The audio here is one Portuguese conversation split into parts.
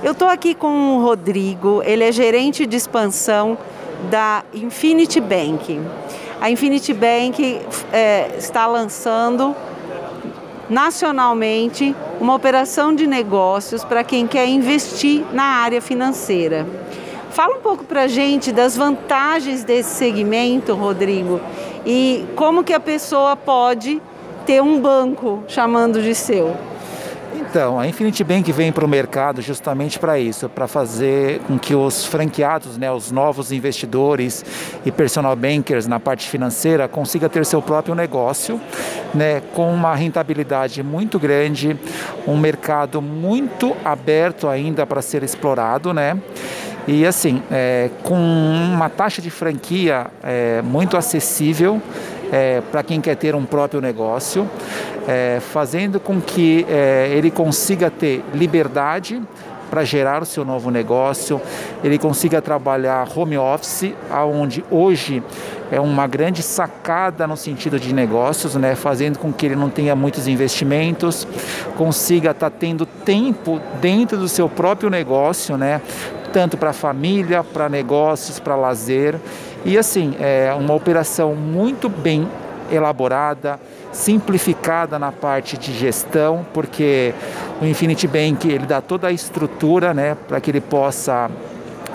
Eu estou aqui com o Rodrigo, ele é gerente de expansão da Infinity Bank. A Infinity Bank é, está lançando nacionalmente uma operação de negócios para quem quer investir na área financeira. Fala um pouco para a gente das vantagens desse segmento, Rodrigo, e como que a pessoa pode ter um banco chamando de seu. Então, a Infinity Bank vem para o mercado justamente para isso, para fazer com que os franqueados, né, os novos investidores e personal bankers na parte financeira consiga ter seu próprio negócio, né, com uma rentabilidade muito grande, um mercado muito aberto ainda para ser explorado, né? E assim, é, com uma taxa de franquia é, muito acessível é, para quem quer ter um próprio negócio, é, fazendo com que é, ele consiga ter liberdade para gerar o seu novo negócio, ele consiga trabalhar home office, aonde hoje é uma grande sacada no sentido de negócios, né, fazendo com que ele não tenha muitos investimentos, consiga estar tá tendo tempo dentro do seu próprio negócio, né, tanto para família, para negócios, para lazer. E assim, é uma operação muito bem elaborada, simplificada na parte de gestão, porque o Infinity Bank ele dá toda a estrutura né, para que ele possa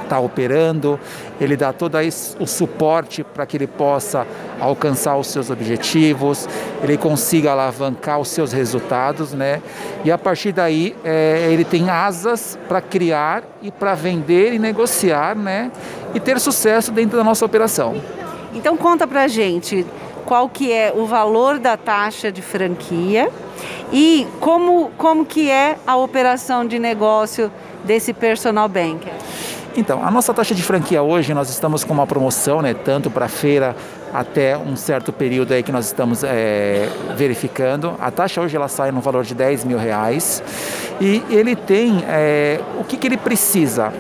está operando, ele dá todo o suporte para que ele possa alcançar os seus objetivos, ele consiga alavancar os seus resultados, né? E a partir daí é, ele tem asas para criar e para vender e negociar, né? E ter sucesso dentro da nossa operação. Então conta para gente qual que é o valor da taxa de franquia e como, como que é a operação de negócio desse personal banker. Então, a nossa taxa de franquia hoje, nós estamos com uma promoção, né, tanto para feira até um certo período aí que nós estamos é, verificando. A taxa hoje ela sai no valor de 10 mil reais e ele tem é, o que, que ele precisa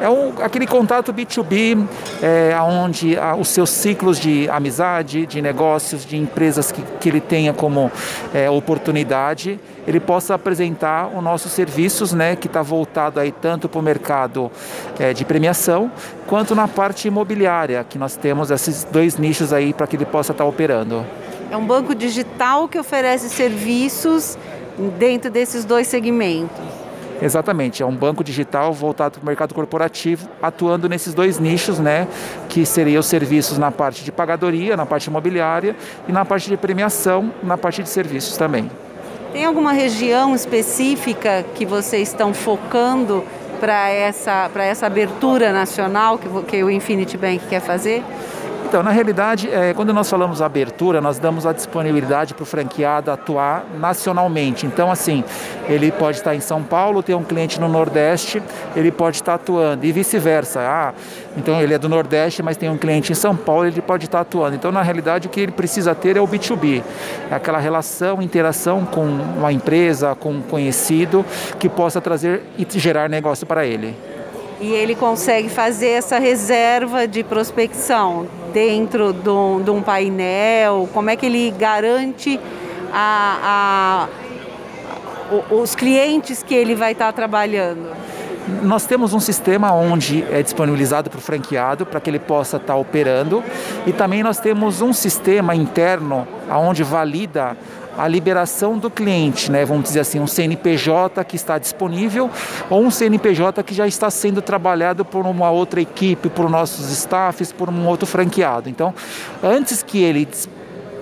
é um, aquele contato B2B, é, onde ah, os seus ciclos de amizade, de negócios, de empresas que, que ele tenha como é, oportunidade, ele possa apresentar os nossos serviços, né, que está voltado aí tanto para o mercado é, de premiação, quanto na parte imobiliária, que nós temos esses dois nichos aí para que ele possa estar tá operando. É um banco digital que oferece serviços dentro desses dois segmentos. Exatamente, é um banco digital voltado para o mercado corporativo, atuando nesses dois nichos, né, que seriam os serviços na parte de pagadoria, na parte imobiliária e na parte de premiação, na parte de serviços também. Tem alguma região específica que vocês estão focando para essa, essa abertura nacional que, que o Infinity Bank quer fazer? Então, na realidade, é, quando nós falamos abertura, nós damos a disponibilidade para o franqueado atuar nacionalmente. Então, assim, ele pode estar em São Paulo, ter um cliente no Nordeste, ele pode estar atuando e vice-versa. Ah, então ele é do Nordeste, mas tem um cliente em São Paulo, ele pode estar atuando. Então, na realidade, o que ele precisa ter é o B2B, é aquela relação, interação com uma empresa, com um conhecido, que possa trazer e gerar negócio para ele e ele consegue fazer essa reserva de prospecção dentro de um, de um painel? Como é que ele garante a, a, os clientes que ele vai estar trabalhando? Nós temos um sistema onde é disponibilizado para o franqueado para que ele possa estar operando e também nós temos um sistema interno onde valida a liberação do cliente, né? vamos dizer assim, um CNPJ que está disponível ou um CNPJ que já está sendo trabalhado por uma outra equipe, por nossos staffs, por um outro franqueado. Então, antes que ele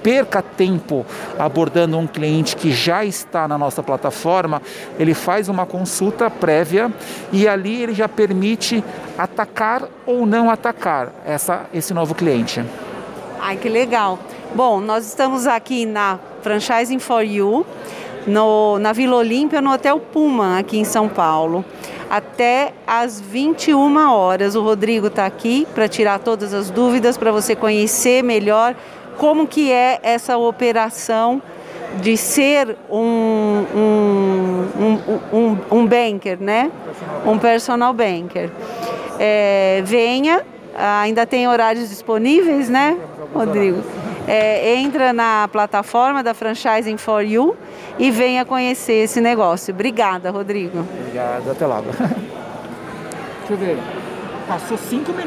perca tempo abordando um cliente que já está na nossa plataforma, ele faz uma consulta prévia e ali ele já permite atacar ou não atacar essa, esse novo cliente. Ai, que legal. Bom, nós estamos aqui na Franchising for You, no, na Vila Olímpia, no Hotel Puma, aqui em São Paulo. Até às 21 horas. O Rodrigo está aqui para tirar todas as dúvidas, para você conhecer melhor como que é essa operação de ser um, um, um, um, um banker, né? Um personal banker. É, venha, ainda tem horários disponíveis, né, Rodrigo? é, entra na plataforma da Franchising for You e venha conhecer esse negócio. Obrigada, Rodrigo. Obrigado, até logo. Deixa eu ver. Passou cinco minutos.